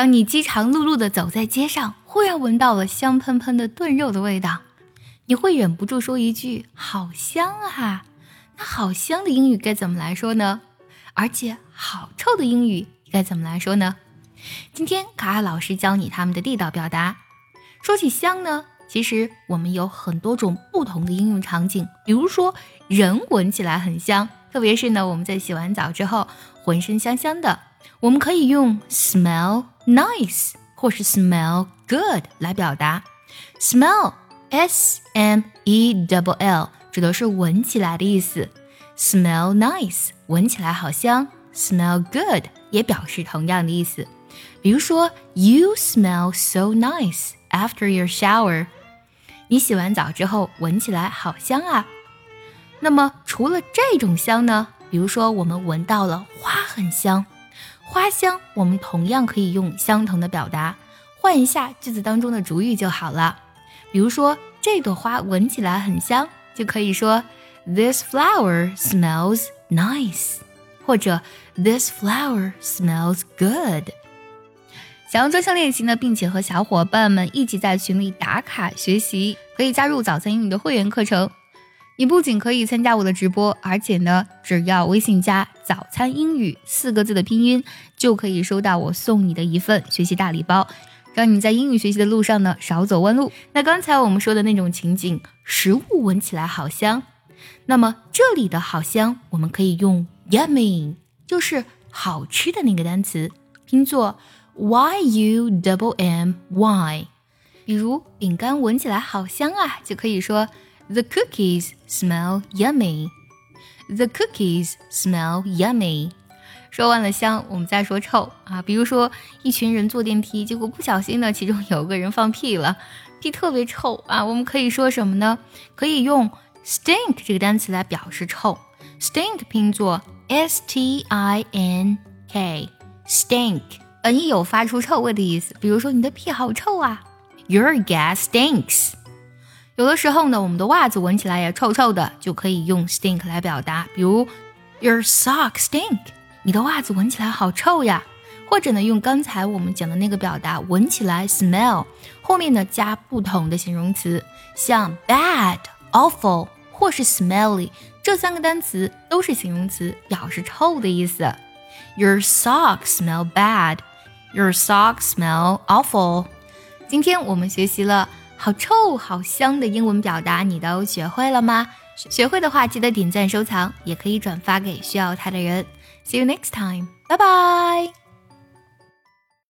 当你饥肠辘辘地走在街上，忽然闻到了香喷喷的炖肉的味道，你会忍不住说一句“好香啊”。那“好香”的英语该怎么来说呢？而且“好臭”的英语该怎么来说呢？今天卡卡老师教你他们的地道表达。说起香呢，其实我们有很多种不同的应用场景。比如说，人闻起来很香，特别是呢，我们在洗完澡之后，浑身香香的。我们可以用 smell nice 或是 smell good 来表达。smell s m e double l 指的是闻起来的意思。smell nice 闻起来好香。smell good 也表示同样的意思。比如说，You smell so nice after your shower。你洗完澡之后闻起来好香啊。那么除了这种香呢？比如说我们闻到了花很香。花香，我们同样可以用相同的表达，换一下句子当中的主语就好了。比如说，这朵花闻起来很香，就可以说 This flower smells nice，或者 This flower smells good。想要专项练习呢，并且和小伙伴们一起在群里打卡学习，可以加入早餐英语的会员课程。你不仅可以参加我的直播，而且呢，只要微信加“早餐英语”四个字的拼音，就可以收到我送你的一份学习大礼包，让你在英语学习的路上呢少走弯路。那刚才我们说的那种情景，食物闻起来好香，那么这里的好香，我们可以用 yummy，就是好吃的那个单词，拼作 y u double m y。比如饼干闻起来好香啊，就可以说。The cookies smell yummy. The cookies smell yummy. 说完了香，我们再说臭啊。比如说，一群人坐电梯，结果不小心呢，其中有个人放屁了，屁特别臭啊。我们可以说什么呢？可以用 stink 这个单词来表示臭。stink 拼作 s t i n k，stink，本意有发出臭味的意思。比如说，你的屁好臭啊，Your gas stinks。有的时候呢，我们的袜子闻起来也臭臭的，就可以用 stink 来表达。比如，Your socks stink，你的袜子闻起来好臭呀。或者呢，用刚才我们讲的那个表达，闻起来 smell，后面呢加不同的形容词，像 bad、awful 或是 smelly 这三个单词都是形容词，表示臭的意思。Your socks smell bad. Your socks smell awful. 今天我们学习了。好臭好香的英文表达，你都学会了吗？学会的话，记得点赞收藏，也可以转发给需要它的人。See you next time，拜拜。